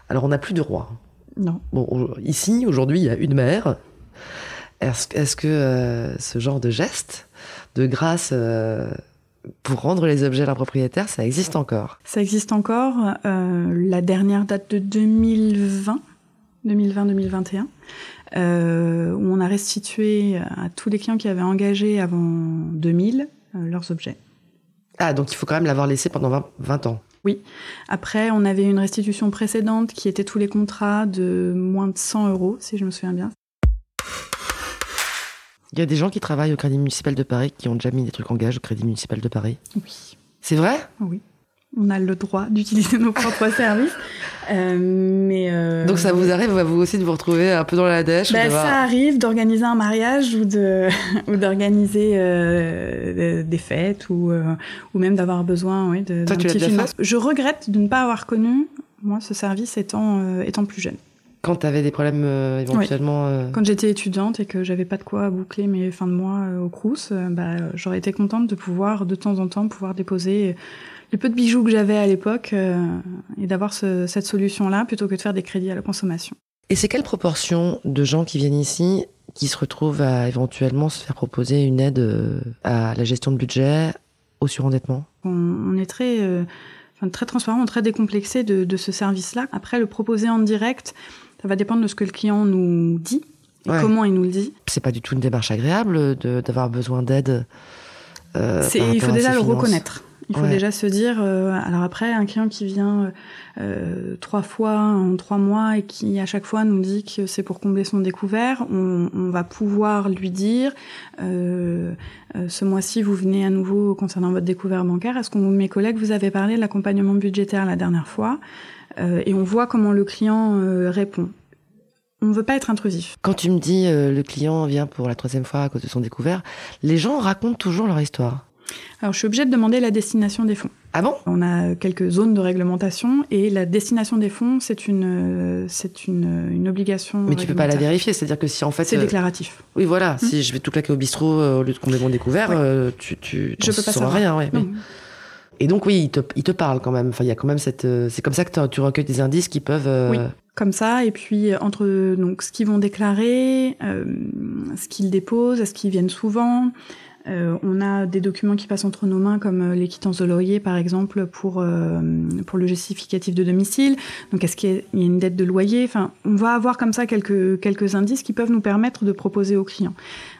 Speaker 3: Alors, on n'a plus de roi.
Speaker 4: Non.
Speaker 3: Bon, ici, aujourd'hui, il y a une mère. Est-ce que euh, ce genre de geste, de grâce euh, pour rendre les objets à leur propriétaire, ça existe encore?
Speaker 4: Ça existe encore. Euh, la dernière date de 2020, 2020-2021, euh, où on a restitué à tous les clients qui avaient engagé avant 2000 euh, leurs objets.
Speaker 3: Ah, donc il faut quand même l'avoir laissé pendant 20, 20 ans.
Speaker 4: Après, on avait une restitution précédente qui était tous les contrats de moins de 100 euros, si je me souviens bien.
Speaker 3: Il y a des gens qui travaillent au Crédit Municipal de Paris qui ont déjà mis des trucs en gage au Crédit Municipal de Paris.
Speaker 4: Oui.
Speaker 3: C'est vrai?
Speaker 4: Oui. On a le droit d'utiliser nos propres services. Euh, mais euh,
Speaker 3: Donc ça vous arrive à vous aussi de vous retrouver un peu dans la dèche
Speaker 4: Ben, ça arrive d'organiser un mariage ou de ou d'organiser euh, des fêtes ou ou même d'avoir besoin oui, de
Speaker 3: Toi, tu
Speaker 4: petit Je regrette de ne pas avoir connu moi ce service étant étant plus jeune.
Speaker 3: Quand tu avais des problèmes euh, éventuellement... euh,
Speaker 4: Quand j'étais étudiante et que j'avais pas de quoi boucler mes fins de mois euh, au Crous, euh, bah, j'aurais été contente de pouvoir de temps en temps pouvoir déposer les peu de bijoux que j'avais à l'époque euh, et d'avoir ce- cette solution là plutôt que de faire des crédits à la consommation.
Speaker 3: Et c'est quelle proportion de gens qui viennent ici qui se retrouvent à éventuellement se faire proposer une aide à la gestion de budget, au surendettement?
Speaker 4: On, on est très, euh, enfin, très transparent, très décomplexé de, de ce service-là. Après, le proposer en direct, ça va dépendre de ce que le client nous dit et
Speaker 3: Ouais.
Speaker 4: comment il nous le dit.
Speaker 3: C'est pas du tout une démarche agréable d'avoir besoin d'aide. euh,
Speaker 4: il faut déjà le
Speaker 3: finances.
Speaker 4: reconnaître. Il faut
Speaker 3: Ouais.
Speaker 4: déjà se dire, euh, alors après, un client qui vient euh, trois fois en trois mois et qui à chaque fois nous dit que c'est pour combler son découvert, on, on va pouvoir lui dire, euh, ce mois-ci vous venez à nouveau concernant votre découvert bancaire, est-ce qu'on mes collègues vous avez parlé de l'accompagnement budgétaire la dernière fois? Et on voit comment le client euh, répond. On ne veut pas être intrusif.
Speaker 3: Quand tu me dis euh, le client vient pour la troisième fois à cause de son découvert, les gens racontent toujours leur histoire.
Speaker 4: Alors je suis obligée de demander la destination des fonds.
Speaker 3: Ah bon?
Speaker 4: On a quelques zones de réglementation et la destination des fonds, c'est une, euh, c'est une, une obligation.
Speaker 3: Mais tu peux pas la vérifier, c'est-à-dire que si en fait...
Speaker 4: C'est
Speaker 3: euh,
Speaker 4: déclaratif.
Speaker 3: Oui, voilà, si je vais tout claquer au bistrot euh, au lieu de combler mon découvert,
Speaker 4: Ouais.
Speaker 3: euh, tu, tu
Speaker 4: Je
Speaker 3: t'en
Speaker 4: peux pas
Speaker 3: sauras
Speaker 4: savoir.
Speaker 3: rien. Ouais,
Speaker 4: Non.
Speaker 3: mais- Et donc oui, il te, il te parle quand même. Enfin, il y a quand même cette. euh, c'est comme ça que tu recueilles des indices qui peuvent. euh,
Speaker 4: Oui. Comme ça, et puis euh, entre donc ce qu'ils vont déclarer, ce qu'ils déposent, est-ce qu'ils viennent souvent, Euh, on a des documents qui passent entre nos mains, comme euh, les quittances de loyer, par exemple, pour, euh, pour le justificatif de domicile. Donc, est-ce qu'il y, a une dette de loyer? Enfin, on va avoir comme ça quelques, quelques indices qui peuvent nous permettre de proposer aux clients.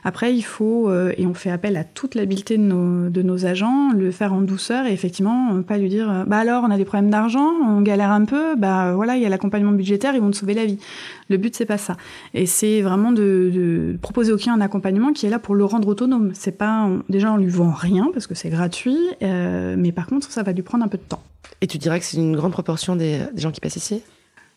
Speaker 4: Après, il faut, et on fait appel à toute l'habileté de nos, de nos agents, le faire en douceur et effectivement, pas lui dire Bah alors, on a des problèmes d'argent, on galère un peu, bah voilà, il y a l'accompagnement budgétaire, ils vont te sauver la vie. Le but, c'est pas ça. Et c'est vraiment de, proposer au client un accompagnement qui est là pour le rendre autonome. C'est pas déjà on lui vend rien parce que c'est gratuit, euh, mais par contre ça va lui prendre un peu de temps.
Speaker 3: Et tu dirais que c'est une grande proportion des, gens qui passent ici?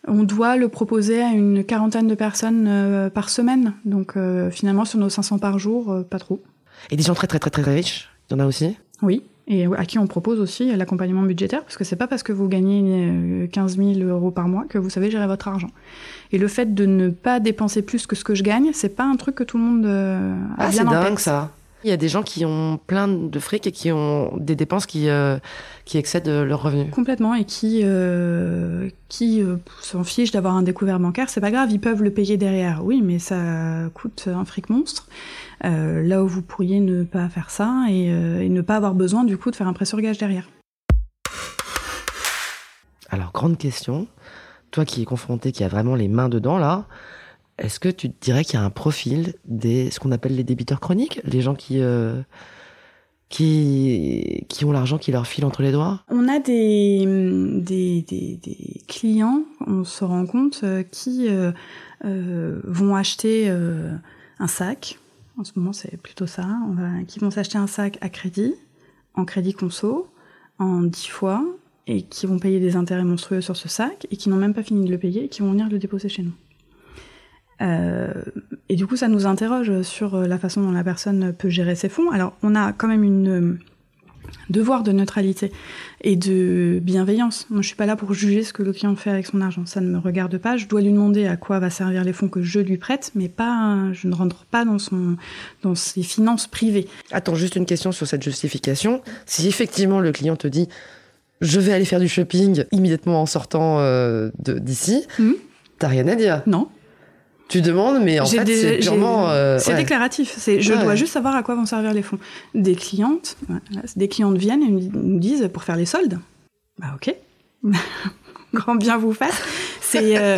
Speaker 4: On doit le proposer à une quarantaine de personnes euh, par semaine. Donc euh, finalement, sur nos 500 par jour, pas trop.
Speaker 3: Et des gens très très très très riches, il y en a aussi?
Speaker 4: Oui, et à qui on propose aussi l'accompagnement budgétaire, parce que c'est pas parce que vous gagnez 15 000 euros par mois que vous savez gérer votre argent. Et le fait de ne pas dépenser plus que ce que je gagne, c'est pas un truc que tout le monde a
Speaker 3: ah,
Speaker 4: bien
Speaker 3: en tête. c'est dingue ça. Il y a des gens qui ont plein de fric et qui ont des dépenses qui, euh, qui excèdent leurs revenus.
Speaker 4: Complètement, et qui, euh, qui euh, s'en fichent d'avoir un découvert bancaire. C'est pas grave, ils peuvent le payer derrière. Oui, mais ça coûte un fric monstre. là où vous pourriez ne pas faire ça et, et, ne pas avoir besoin du coup de faire un prêt sur gage derrière.
Speaker 3: Alors, grande question. Toi qui es confronté, qui a vraiment les mains dedans là, est-ce que tu dirais qu'il y a un profil des ce qu'on appelle les débiteurs chroniques, les gens qui euh, qui qui ont l'argent qui leur file entre les doigts?
Speaker 4: On a des des, des, clients, on se rend compte, euh, qui euh, vont acheter un sac. En ce moment, c'est plutôt ça. On va, qui vont s'acheter un sac à crédit, en crédit conso, en dix fois, et qui vont payer des intérêts monstrueux sur ce sac, et qui n'ont même pas fini de le payer, et qui vont venir le déposer chez nous. Euh, et du coup, ça nous interroge sur euh, la façon dont la personne peut gérer ses fonds. Alors, on a quand même une euh, devoir de neutralité et de bienveillance. Moi, je suis pas là pour juger ce que le client fait avec son argent. Ça ne me regarde pas. Je dois lui demander à quoi va servir les fonds que je lui prête, mais pas, je ne rentre pas dans son, dans ses finances privées.
Speaker 3: Attends, juste une question sur cette justification. Si effectivement le client te dit, je vais aller faire du shopping immédiatement en sortant d'ici, mmh. t'as rien à dire.
Speaker 4: Non.
Speaker 3: Tu demandes, mais en fait, c'est purement.
Speaker 4: Euh, c'est déclaratif. C'est, je dois juste savoir à quoi vont servir les fonds. Des clientes, des clientes viennent et nous disent pour faire les soldes. Bah ok. Grand bien vous fasse. C'est euh,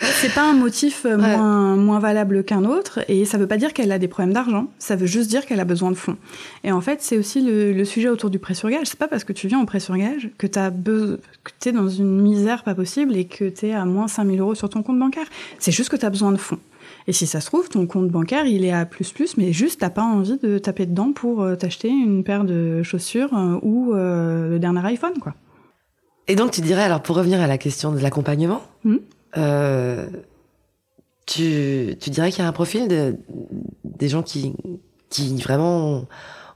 Speaker 4: c'est pas un motif euh, moins, moins valable qu'un autre et ça veut pas dire qu'elle a des problèmes d'argent. Ça veut juste dire qu'elle a besoin de fonds. Et en fait, c'est aussi le, le, sujet autour du prêt sur gage. C'est pas parce que tu viens au prêt sur gage que t'as que t'es dans une misère pas possible et que t'es à moins 5000 euros sur ton compte bancaire. C'est juste que t'as besoin de fonds. Et si ça se trouve, ton compte bancaire, il est à plus plus, mais juste t'as pas envie de taper dedans pour euh, t'acheter une paire de chaussures ou le dernier iPhone, quoi.
Speaker 3: Et donc, tu dirais, alors pour revenir à la question de l'accompagnement, hmm. euh, tu, tu, dirais qu'il y a un profil de, des gens qui, qui vraiment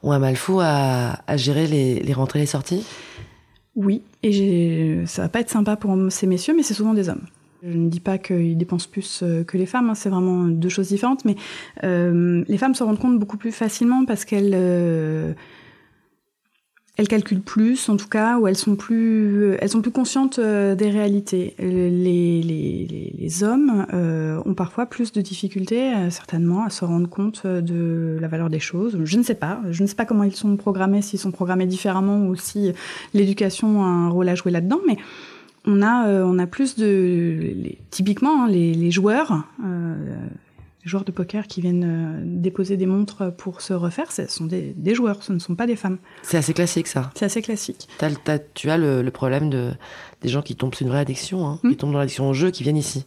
Speaker 3: ont, un mal fou à, à gérer les, les rentrées et les sorties?
Speaker 4: Oui, et ça va pas être sympa pour ces messieurs, mais c'est souvent des hommes. Je ne dis pas qu'ils dépensent plus euh, que les femmes, hein, c'est vraiment deux choses différentes, mais euh, les femmes se rendent compte beaucoup plus facilement parce qu'elles euh, elles calculent plus, en tout cas, ou elles sont plus, elles sont plus conscientes euh, des réalités. Les, les, les, hommes euh, ont parfois plus de difficultés, euh, certainement, à se rendre compte de la valeur des choses. Je ne sais pas. Je ne sais pas comment ils sont programmés, s'ils sont programmés différemment ou si l'éducation a un rôle à jouer là-dedans, mais on a, on a plus de, typiquement, hein, les, joueurs joueurs de poker qui viennent euh, déposer des montres pour se refaire, ce sont des, joueurs, ce ne sont pas des femmes.
Speaker 3: C'est assez classique ça.
Speaker 4: C'est assez classique.
Speaker 3: tu as le, problème de, des gens qui tombent, c'est une vraie addiction, hein, qui hmm. tombent dans l'addiction au jeu, qui viennent ici.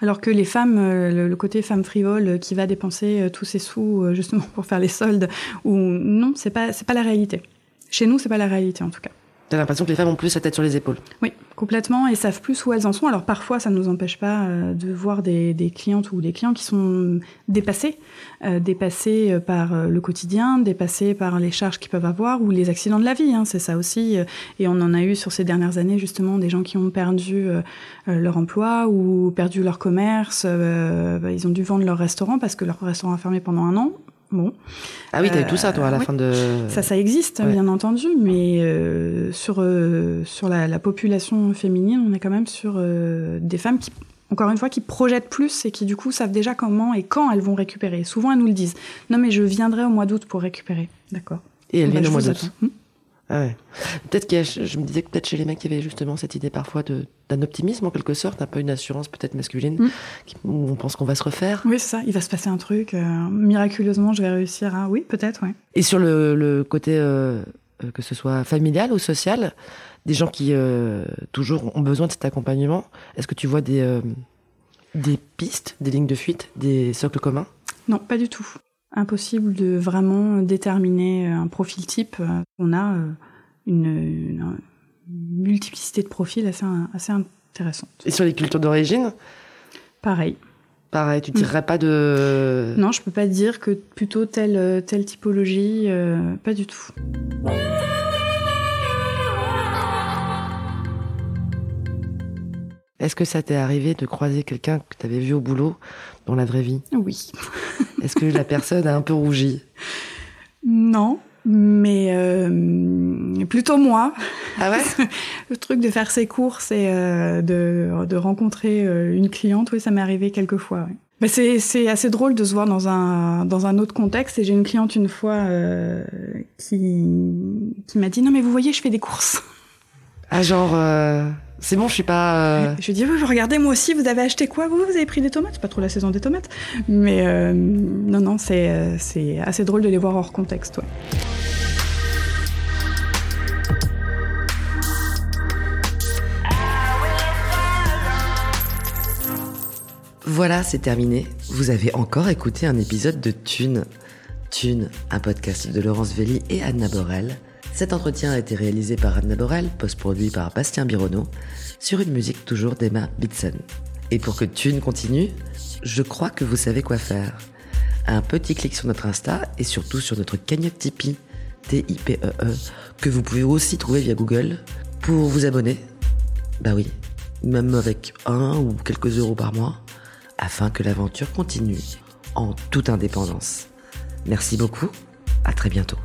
Speaker 4: Alors que les femmes, euh, le, côté femme frivole euh, qui va dépenser tous ses sous justement pour faire les soldes, ou non, c'est pas, c'est pas la réalité. Chez nous, c'est pas la réalité en tout cas.
Speaker 3: T'as l'impression que les femmes ont plus la tête sur les épaules.
Speaker 4: Oui, complètement, et savent plus où elles en sont. Alors parfois, ça ne nous empêche pas euh, de voir des, clientes ou des clients qui sont dépassés, euh, dépassés euh, par le quotidien, dépassés par les charges qu'ils peuvent avoir ou les accidents de la vie. Hein, c'est ça aussi. Et on en a eu sur ces dernières années justement des gens qui ont perdu leur emploi ou perdu leur commerce. Bah, ils ont dû vendre leur restaurant parce que leur restaurant a fermé pendant un an Bon.
Speaker 3: Ah oui, t'as eu tout ça, toi, à la euh, fin de.
Speaker 4: Ça, ça existe, bien entendu, mais euh, sur, euh, sur la, population féminine, on est quand même sur des femmes qui encore une fois, qui projettent plus et qui du coup savent déjà comment et quand elles vont récupérer. Souvent, elles nous le disent. Non, mais je viendrai au mois d'août pour récupérer. D'accord.
Speaker 3: Et elles
Speaker 4: Bah,
Speaker 3: viennent au mois d'août. Ah ouais. Peut-être qu'il y a, je me disais que peut-être chez les mecs, il y avait justement cette idée parfois de, d'un optimisme en quelque sorte, un peu une assurance peut-être masculine,
Speaker 4: Mm.
Speaker 3: qui- où on pense qu'on va se refaire.
Speaker 4: Oui, c'est ça. Il va se passer un truc. euh, miraculeusement, je vais réussir à. Oui, peut-être, ouais.
Speaker 3: Et sur le, le côté, euh, euh, que ce soit familial ou social, des gens qui euh, toujours ont besoin de cet accompagnement, est-ce que tu vois des, des pistes, des lignes de fuite, des socles communs?
Speaker 4: Non, pas du tout. Impossible de vraiment déterminer un profil type. Euh, On a euh, une, une multiplicité de profils assez, assez intéressante.
Speaker 3: Et sur les cultures d'origine,
Speaker 4: Pareil.
Speaker 3: pareil, tu tirerais pas de...
Speaker 4: Non, je peux pas dire que plutôt telle, telle typologie, euh, pas du tout.
Speaker 3: Est-ce que ça t'est arrivé de croiser quelqu'un que tu avais vu au boulot dans la vraie vie?
Speaker 4: Oui.
Speaker 3: Est-ce que la personne a un peu rougi?
Speaker 4: Non, mais euh, plutôt moi.
Speaker 3: Ah ouais?
Speaker 4: Le truc de faire ses courses et euh, de, de rencontrer euh, une cliente, oui, ça m'est arrivé quelques fois. ouais. Mais c'est, c'est assez drôle de se voir dans un, dans un autre contexte. Et j'ai une cliente une fois euh, qui, qui m'a dit Non, mais vous voyez, je fais des courses.
Speaker 3: Ah genre, euh, c'est bon, je suis pas... euh,
Speaker 4: Je lui dit Oui, regardez, moi aussi, vous avez acheté quoi Vous, vous avez pris des tomates? C'est pas trop la saison des tomates. Mais euh, non, non, c'est, euh, c'est assez drôle de les voir hors contexte. Ouais.
Speaker 3: Voilà, c'est terminé. Vous avez encore écouté un épisode de Thune. Thune, un podcast de Laurence Velli et Anna Borel. Cet entretien a été réalisé par Anna Borel, post-produit par Bastien Bironneau, sur une musique toujours d'Emma Bitson. Et pour que Thune continue, je crois que vous savez quoi faire. Un petit clic sur notre Insta et surtout sur notre cagnotte Tipeee, T-I-P-E-E, E, que vous pouvez aussi trouver via Google, pour vous abonner. Bah oui, même avec un ou quelques euros par mois, afin que l'aventure continue en toute indépendance. Merci beaucoup, à très bientôt.